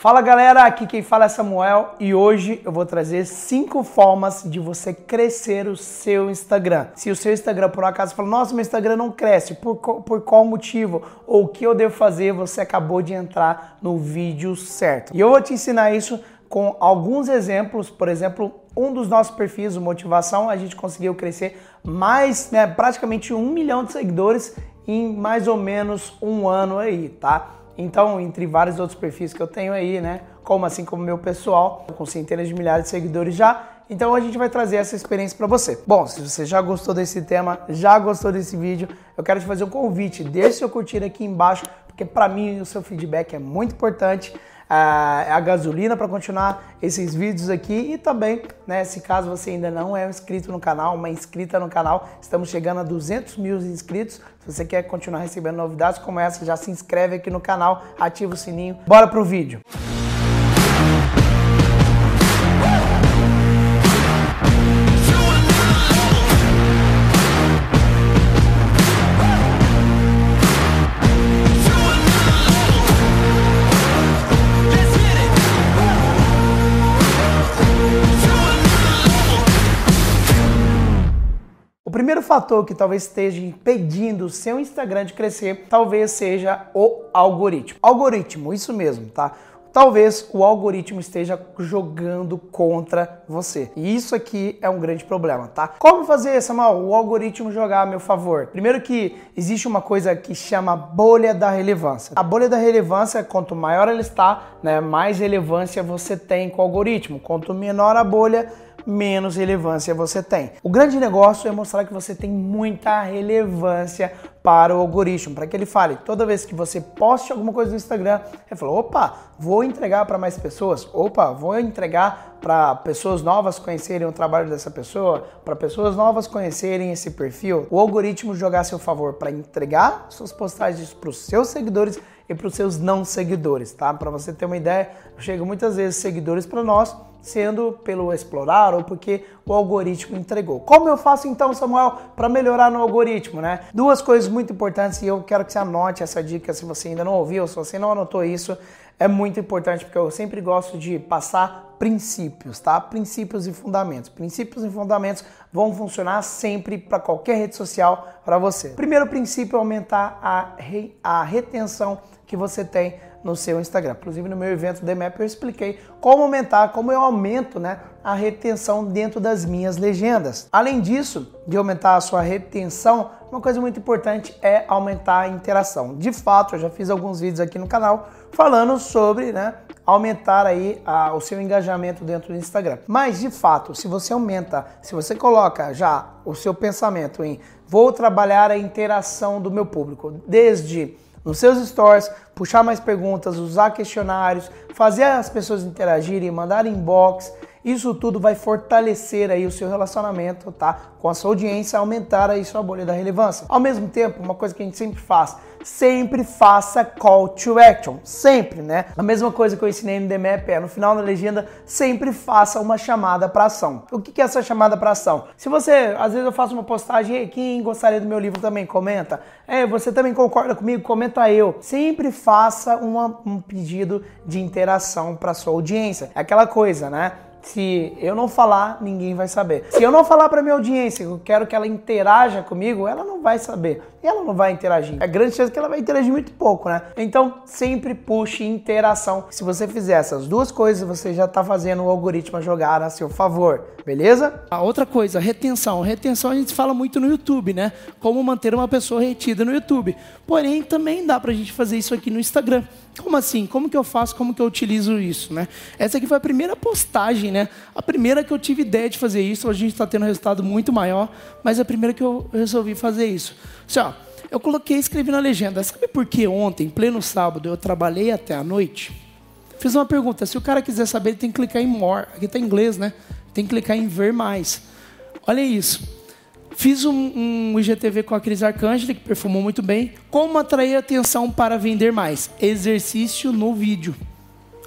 Fala galera, aqui quem fala é Samuel e hoje eu vou trazer cinco formas de você crescer o seu Instagram. Se o seu Instagram por um acaso fala, nossa, meu Instagram não cresce, por, por qual motivo? Ou o que eu devo fazer? Você acabou de entrar no vídeo certo. E eu vou te ensinar isso com alguns exemplos, por exemplo, um dos nossos perfis, o Motivação, a gente conseguiu crescer mais, né, praticamente um milhão de seguidores em mais ou menos um ano aí, tá? Então, entre vários outros perfis que eu tenho aí, né? Como assim como meu pessoal, com centenas de milhares de seguidores já. Então a gente vai trazer essa experiência para você. Bom, se você já gostou desse tema, já gostou desse vídeo, eu quero te fazer um convite. Deixe seu curtir aqui embaixo, porque para mim o seu feedback é muito importante a, a gasolina para continuar esses vídeos aqui e também, né, se caso você ainda não é inscrito no canal, uma inscrita no canal, estamos chegando a 200 mil inscritos. Se você quer continuar recebendo novidades como essa, já se inscreve aqui no canal, ativa o sininho. Bora pro vídeo. Fator que talvez esteja impedindo o seu Instagram de crescer, talvez seja o algoritmo. Algoritmo, isso mesmo, tá? Talvez o algoritmo esteja jogando contra você. E isso aqui é um grande problema, tá? Como fazer, Samuel, o algoritmo jogar a meu favor? Primeiro que existe uma coisa que chama bolha da relevância. A bolha da relevância, quanto maior ela está, né, mais relevância você tem com o algoritmo. Quanto menor a bolha, menos relevância você tem. O grande negócio é mostrar que você tem muita relevância para o algoritmo, para que ele fale toda vez que você poste alguma coisa no Instagram, ele fala: opa, vou entregar para mais pessoas, opa, vou entregar para pessoas novas conhecerem o trabalho dessa pessoa, para pessoas novas conhecerem esse perfil. O algoritmo jogar a seu favor para entregar suas postagens para os seus seguidores e para os seus não seguidores, tá? Para você ter uma ideia, chega muitas vezes seguidores para nós sendo pelo explorar ou porque o algoritmo entregou. Como eu faço então, Samuel, para melhorar no algoritmo, né? Duas coisas muito importantes e eu quero que você anote essa dica se você ainda não ouviu, se você não anotou isso, é muito importante porque eu sempre gosto de passar princípios, tá? Princípios e fundamentos. Princípios e fundamentos vão funcionar sempre para qualquer rede social para você. Primeiro princípio é aumentar a, re... a retenção que você tem no seu Instagram. Inclusive no meu evento DMAP eu expliquei como aumentar, como eu aumento né, a retenção dentro das minhas legendas. Além disso, de aumentar a sua retenção, uma coisa muito importante é aumentar a interação. De fato, eu já fiz alguns vídeos aqui no canal falando sobre né, aumentar aí a, o seu engajamento dentro do Instagram. Mas de fato, se você aumenta, se você coloca já o seu pensamento em vou trabalhar a interação do meu público, desde nos seus stories, puxar mais perguntas, usar questionários, fazer as pessoas interagirem, mandar inbox. Isso tudo vai fortalecer aí o seu relacionamento, tá? Com a sua audiência, aumentar aí sua bolha da relevância. Ao mesmo tempo, uma coisa que a gente sempre faz, sempre faça call to action, sempre, né? A mesma coisa que eu ensinei no DMAP é no final da legenda, sempre faça uma chamada para ação. O que é essa chamada para ação? Se você, às vezes eu faço uma postagem, Ei, quem gostaria do meu livro também comenta. É, você também concorda comigo? Comenta eu. Sempre faça uma, um pedido de interação para sua audiência. É aquela coisa, né? Se eu não falar, ninguém vai saber. Se eu não falar para minha audiência, eu quero que ela interaja comigo, ela não vai saber. Ela não vai interagir. É grande chance que ela vai interagir muito pouco, né? Então, sempre puxe interação. Se você fizer essas duas coisas, você já está fazendo o algoritmo jogar a seu favor, beleza? A outra coisa, retenção. Retenção a gente fala muito no YouTube, né? Como manter uma pessoa retida no YouTube. Porém, também dá pra gente fazer isso aqui no Instagram. Como assim? Como que eu faço? Como que eu utilizo isso, né? Essa aqui foi a primeira postagem, né? A primeira que eu tive ideia de fazer isso. A gente está tendo um resultado muito maior, mas é a primeira que eu resolvi fazer isso. Assim, ó, eu coloquei e escrevi na legenda. Sabe por que ontem, pleno sábado, eu trabalhei até a noite? Fiz uma pergunta. Se o cara quiser saber, ele tem que clicar em more. Aqui está em inglês, né? Tem que clicar em ver mais. Olha isso. Fiz um, um IGTV com a Cris Arcângela, que perfumou muito bem. Como atrair atenção para vender mais? Exercício no vídeo.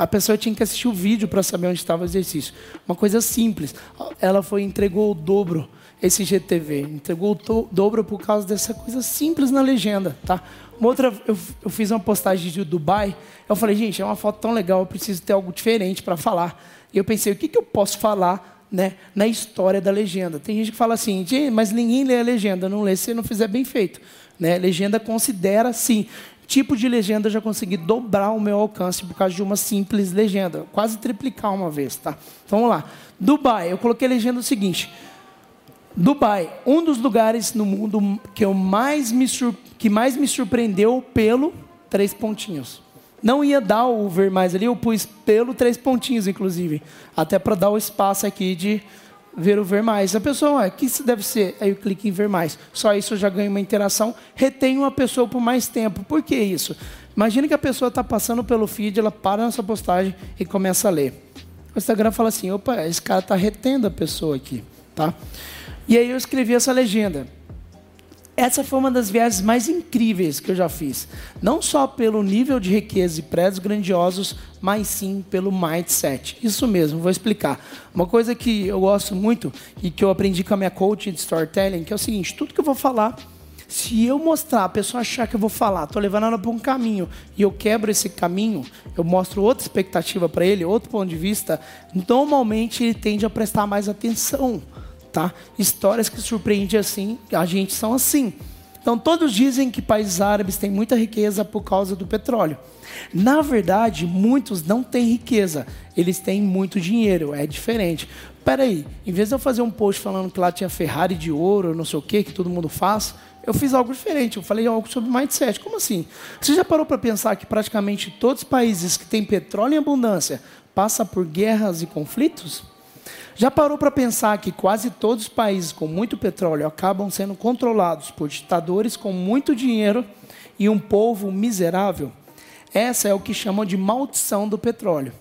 A pessoa tinha que assistir o vídeo para saber onde estava o exercício. Uma coisa simples. Ela foi entregou o dobro esse GTV, entregou o dobro por causa dessa coisa simples na legenda, tá? Uma outra, eu, eu fiz uma postagem de Dubai, eu falei, gente, é uma foto tão legal, eu preciso ter algo diferente para falar. E eu pensei, o que, que eu posso falar né, na história da legenda? Tem gente que fala assim, mas ninguém lê a legenda, não lê se não fizer bem feito. Né? Legenda considera, sim, tipo de legenda eu já consegui dobrar o meu alcance por causa de uma simples legenda, quase triplicar uma vez, tá? Então vamos lá. Dubai, eu coloquei a legenda o seguinte: Dubai, um dos lugares no mundo que eu mais me que mais me surpreendeu pelo três pontinhos. Não ia dar o ver mais ali, eu pus pelo três pontinhos, inclusive, até para dar o espaço aqui de ver o ver mais. A pessoa, o que isso deve ser? Aí eu clico em ver mais. Só isso eu já ganho uma interação, retenho a pessoa por mais tempo. Por que isso? Imagina que a pessoa está passando pelo feed, ela para nessa postagem e começa a ler. O Instagram fala assim: opa, esse cara está retendo a pessoa aqui. Tá? E aí eu escrevi essa legenda. Essa foi uma das viagens mais incríveis que eu já fiz. Não só pelo nível de riqueza e prédios grandiosos, mas sim pelo mindset. Isso mesmo, vou explicar. Uma coisa que eu gosto muito e que eu aprendi com a minha coach de storytelling, que é o seguinte: tudo que eu vou falar, se eu mostrar, a pessoa achar que eu vou falar, estou levando ela para um caminho e eu quebro esse caminho, eu mostro outra expectativa para ele, outro ponto de vista, normalmente ele tende a prestar mais atenção tá? Histórias que surpreendem assim, a gente são assim. Então todos dizem que países árabes têm muita riqueza por causa do petróleo. Na verdade, muitos não têm riqueza, eles têm muito dinheiro, é diferente. Peraí, em vez de eu fazer um post falando que lá tinha Ferrari de ouro, não sei o que, que todo mundo faz, eu fiz algo diferente, eu falei algo sobre mindset. Como assim? Você já parou para pensar que praticamente todos os países que têm petróleo em abundância passam por guerras e conflitos? Já parou para pensar que quase todos os países com muito petróleo acabam sendo controlados por ditadores com muito dinheiro e um povo miserável? Essa é o que chamam de maldição do petróleo.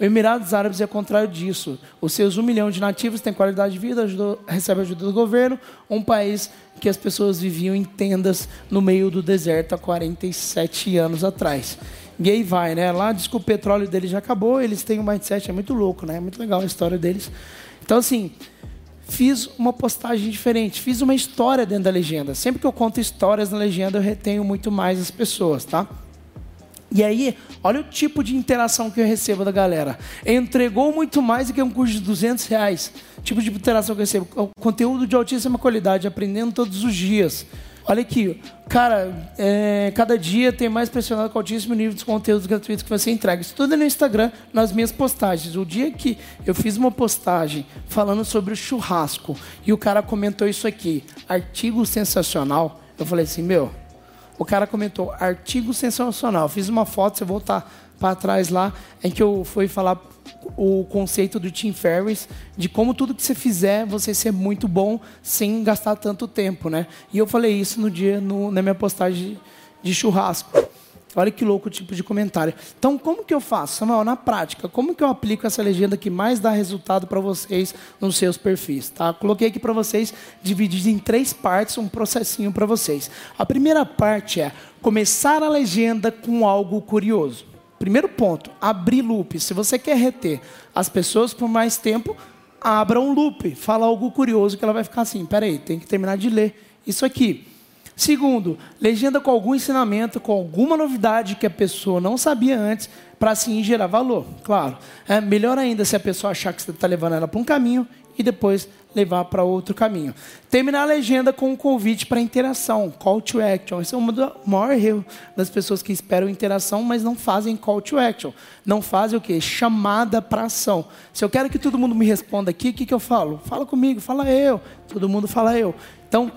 O Emirados Árabes é contrário disso. Os seus um milhão de nativos têm qualidade de vida, ajudou, recebe ajuda do governo. Um país que as pessoas viviam em tendas no meio do deserto há 47 anos atrás. Aí vai, né? Lá diz que o petróleo deles já acabou, eles têm um mindset, é muito louco, né? É muito legal a história deles. Então, assim, fiz uma postagem diferente, fiz uma história dentro da legenda. Sempre que eu conto histórias na legenda, eu retenho muito mais as pessoas, tá? E aí, olha o tipo de interação que eu recebo da galera. Entregou muito mais do que um curso de 200 reais. Tipo de interação que eu recebo. Conteúdo de altíssima qualidade, aprendendo todos os dias. Olha aqui, cara, é, cada dia tem mais pressionado com altíssimo nível de conteúdos gratuitos que você entrega. Isso tudo é no Instagram, nas minhas postagens. O dia que eu fiz uma postagem falando sobre o churrasco e o cara comentou isso aqui, artigo sensacional, eu falei assim, meu, o cara comentou artigo sensacional. Fiz uma foto, você voltar para trás lá, em que eu fui falar o conceito do Tim Ferriss de como tudo que você fizer você ser muito bom sem gastar tanto tempo, né? E eu falei isso no dia no, na minha postagem de churrasco. Olha que louco o tipo de comentário. Então, como que eu faço, Samuel, na prática? Como que eu aplico essa legenda que mais dá resultado para vocês nos seus perfis? Tá? Coloquei aqui para vocês, dividido em três partes, um processinho para vocês. A primeira parte é começar a legenda com algo curioso. Primeiro ponto, abrir loop. Se você quer reter as pessoas por mais tempo, abra um loop. Fala algo curioso que ela vai ficar assim, peraí, tem que terminar de ler isso aqui. Segundo, legenda com algum ensinamento, com alguma novidade que a pessoa não sabia antes, para assim gerar valor. Claro, é melhor ainda se a pessoa achar que você está levando ela para um caminho e depois levar para outro caminho. Terminar a legenda com um convite para interação, call to action. Esse é um do maior erro das pessoas que esperam interação, mas não fazem call to action. Não fazem o quê? Chamada para ação. Se eu quero que todo mundo me responda aqui, o que, que eu falo? Fala comigo, fala eu. Todo mundo fala eu. Então,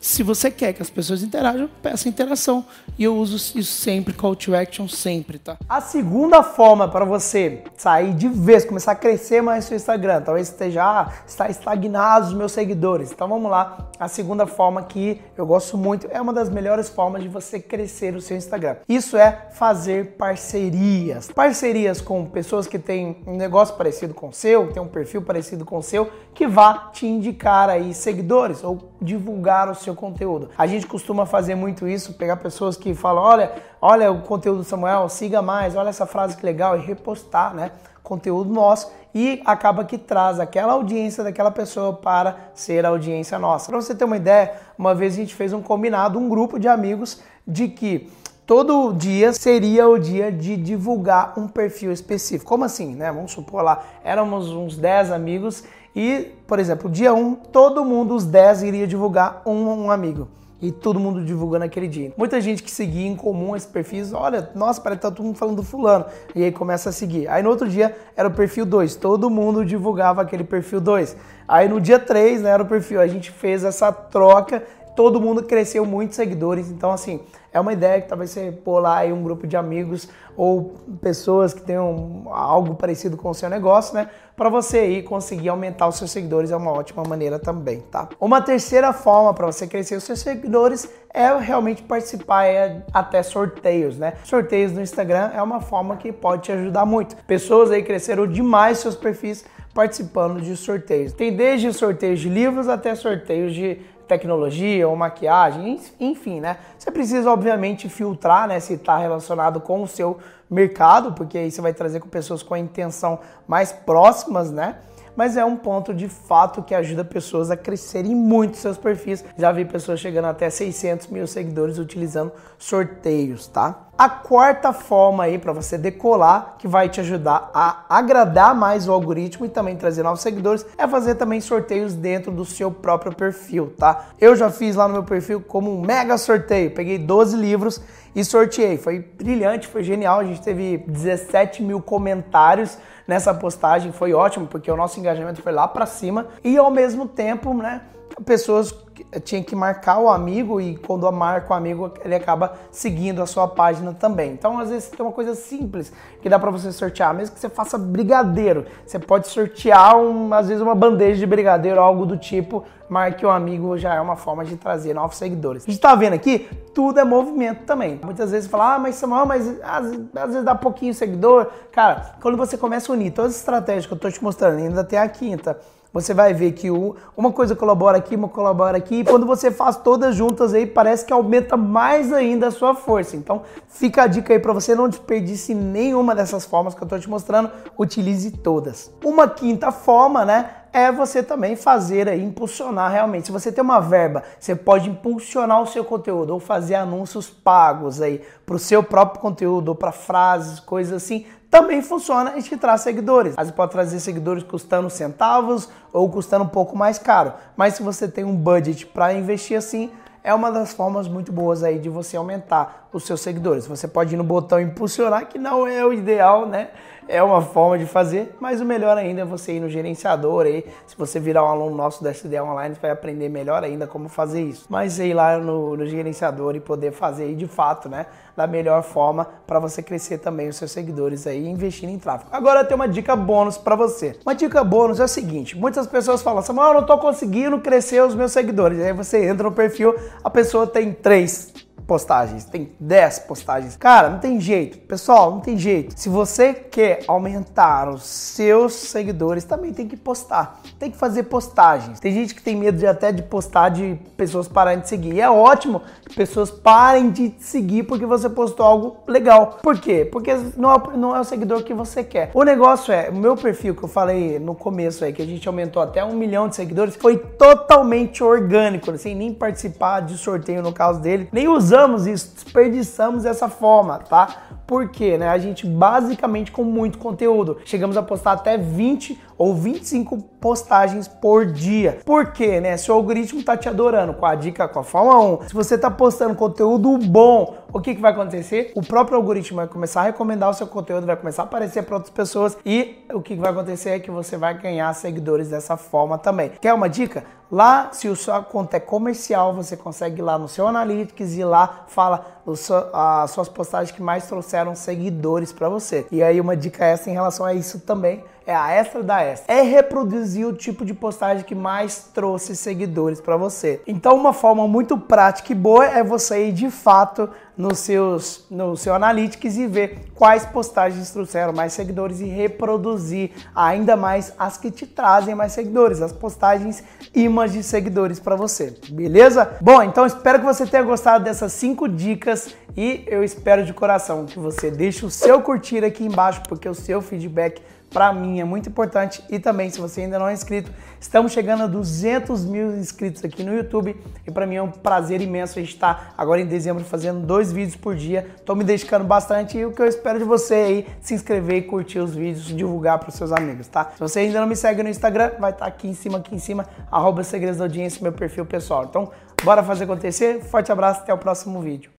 se você quer que as pessoas interajam, peça interação. E eu uso isso sempre, call to action sempre, tá? A segunda forma para você sair de vez, começar a crescer mais seu Instagram, talvez esteja ah, está estagnado os meus seguidores. Então vamos lá. A segunda forma que eu gosto muito, é uma das melhores formas de você crescer o seu Instagram. Isso é fazer parcerias. Parcerias com pessoas que têm um negócio parecido com o seu, que tem um perfil parecido com o seu, que vá te indicar aí seguidores ou divulgar seu conteúdo. A gente costuma fazer muito isso, pegar pessoas que falam, olha, olha o conteúdo do Samuel, siga mais, olha essa frase que legal e repostar, né? Conteúdo nosso e acaba que traz aquela audiência daquela pessoa para ser a audiência nossa. Para você ter uma ideia, uma vez a gente fez um combinado, um grupo de amigos de que todo dia seria o dia de divulgar um perfil específico. Como assim, né? Vamos supor lá, éramos uns 10 amigos e, por exemplo, dia 1, todo mundo, os 10, iria divulgar um, um amigo e todo mundo divulgando aquele dia. Muita gente que seguia em comum esse perfis, olha, nossa, parece que tá todo mundo falando do fulano. E aí começa a seguir. Aí no outro dia era o perfil 2, todo mundo divulgava aquele perfil 2. Aí no dia 3, né, era o perfil, a gente fez essa troca, todo mundo cresceu muitos seguidores. Então assim, é uma ideia que talvez você pôr lá aí um grupo de amigos ou pessoas que tenham algo parecido com o seu negócio, né? Para você aí conseguir aumentar os seus seguidores é uma ótima maneira também, tá? Uma terceira forma para você crescer os seus seguidores é realmente participar é, até sorteios, né? Sorteios no Instagram é uma forma que pode te ajudar muito. Pessoas aí cresceram demais seus perfis participando de sorteios. Tem desde sorteios de livros até sorteios de tecnologia ou maquiagem, enfim, né? Você precisa, obviamente, filtrar, né, se está relacionado com o seu mercado, porque aí você vai trazer com pessoas com a intenção mais próximas, né? mas é um ponto de fato que ajuda pessoas a crescerem muito seus perfis. Já vi pessoas chegando até 600 mil seguidores utilizando sorteios, tá? A quarta forma aí para você decolar, que vai te ajudar a agradar mais o algoritmo e também trazer novos seguidores, é fazer também sorteios dentro do seu próprio perfil, tá? Eu já fiz lá no meu perfil como um mega sorteio, peguei 12 livros e sorteei. Foi brilhante, foi genial. A gente teve 17 mil comentários nessa postagem, foi ótimo, porque o nosso engajamento foi lá para cima e ao mesmo tempo, né, pessoas tinham que marcar o amigo e quando marca o amigo, ele acaba seguindo a sua página também. Então, às vezes, tem uma coisa simples que dá para você sortear, mesmo que você faça brigadeiro. Você pode sortear, um, às vezes, uma bandeja de brigadeiro, algo do tipo, marque o amigo, já é uma forma de trazer novos seguidores. A gente tá vendo aqui, tudo é movimento também. Muitas vezes fala, ah, mas Samuel, mas às, às vezes dá pouquinho seguidor. Cara, quando você começa a unir todas as estratégias que eu tô te mostrando, ainda tem a quinta, você vai ver que uma coisa colabora aqui, uma colabora aqui, e quando você faz todas juntas aí, parece que aumenta mais ainda a sua força. Então, fica a dica aí para você não desperdice nenhuma dessas formas que eu estou te mostrando, utilize todas. Uma quinta forma, né, é você também fazer aí, impulsionar realmente. Se você tem uma verba, você pode impulsionar o seu conteúdo ou fazer anúncios pagos aí para o seu próprio conteúdo ou para frases, coisas assim também funciona e te traz seguidores. Às vezes pode trazer seguidores custando centavos ou custando um pouco mais caro. Mas se você tem um budget para investir assim, é uma das formas muito boas aí de você aumentar os seus seguidores. Você pode ir no botão impulsionar, que não é o ideal, né? é uma forma de fazer, mas o melhor ainda é você ir no gerenciador aí. Se você virar um aluno nosso da SDE Online, você vai aprender melhor ainda como fazer isso. Mas ir lá no, no gerenciador e poder fazer aí de fato, né? Da melhor forma para você crescer também os seus seguidores aí investindo em tráfego. Agora tem uma dica bônus para você. Uma dica bônus é o seguinte: muitas pessoas falam assim, eu não tô conseguindo crescer os meus seguidores. Aí você entra no perfil, a pessoa tem três postagens, tem 10 postagens. Cara, não tem jeito. Pessoal, não tem jeito. Se você quer aumentar os seus seguidores, também tem que postar. Tem que fazer postagens. Tem gente que tem medo de até de postar de pessoas pararem de seguir. E é ótimo que pessoas parem de seguir porque você postou algo legal. Por quê? Porque não é, não é o seguidor que você quer. O negócio é, o meu perfil que eu falei no começo aí, que a gente aumentou até um milhão de seguidores, foi totalmente orgânico, sem nem participar de sorteio no caso dele, nem usando usamos isso, desperdiçamos essa forma, tá? Porque, né, a gente basicamente com muito conteúdo, chegamos a postar até 20 ou 25 postagens por dia. Por quê, né? Se o algoritmo tá te adorando com a dica com a forma 1, se você tá postando conteúdo bom, o que, que vai acontecer? O próprio algoritmo vai começar a recomendar o seu conteúdo, vai começar a aparecer para outras pessoas e o que, que vai acontecer é que você vai ganhar seguidores dessa forma também. Quer uma dica? Lá, se o sua conta é comercial, você consegue ir lá no seu Analytics e lá fala as suas postagens que mais trouxeram seguidores para você. E aí uma dica essa em relação a isso também é a extra da extra. É reproduzir o tipo de postagem que mais trouxe seguidores para você. Então, uma forma muito prática e boa é você ir de fato nos seus, no seu Analytics e ver quais postagens trouxeram mais seguidores e reproduzir ainda mais as que te trazem mais seguidores, as postagens imãs de seguidores para você, beleza? Bom, então espero que você tenha gostado dessas cinco dicas e eu espero de coração que você deixe o seu curtir aqui embaixo, porque o seu feedback para mim é muito importante. E também, se você ainda não é inscrito, estamos chegando a 200 mil inscritos aqui no YouTube. E para mim é um prazer imenso estar tá agora em dezembro fazendo dois vídeos por dia. Estou me dedicando bastante e o que eu espero de você aí se inscrever e curtir os vídeos, divulgar para os seus amigos, tá? Se você ainda não me segue no Instagram, vai estar tá aqui em cima, aqui em cima, arroba Segredos da Audiência, meu perfil pessoal. Então, bora fazer acontecer. Forte abraço, até o próximo vídeo.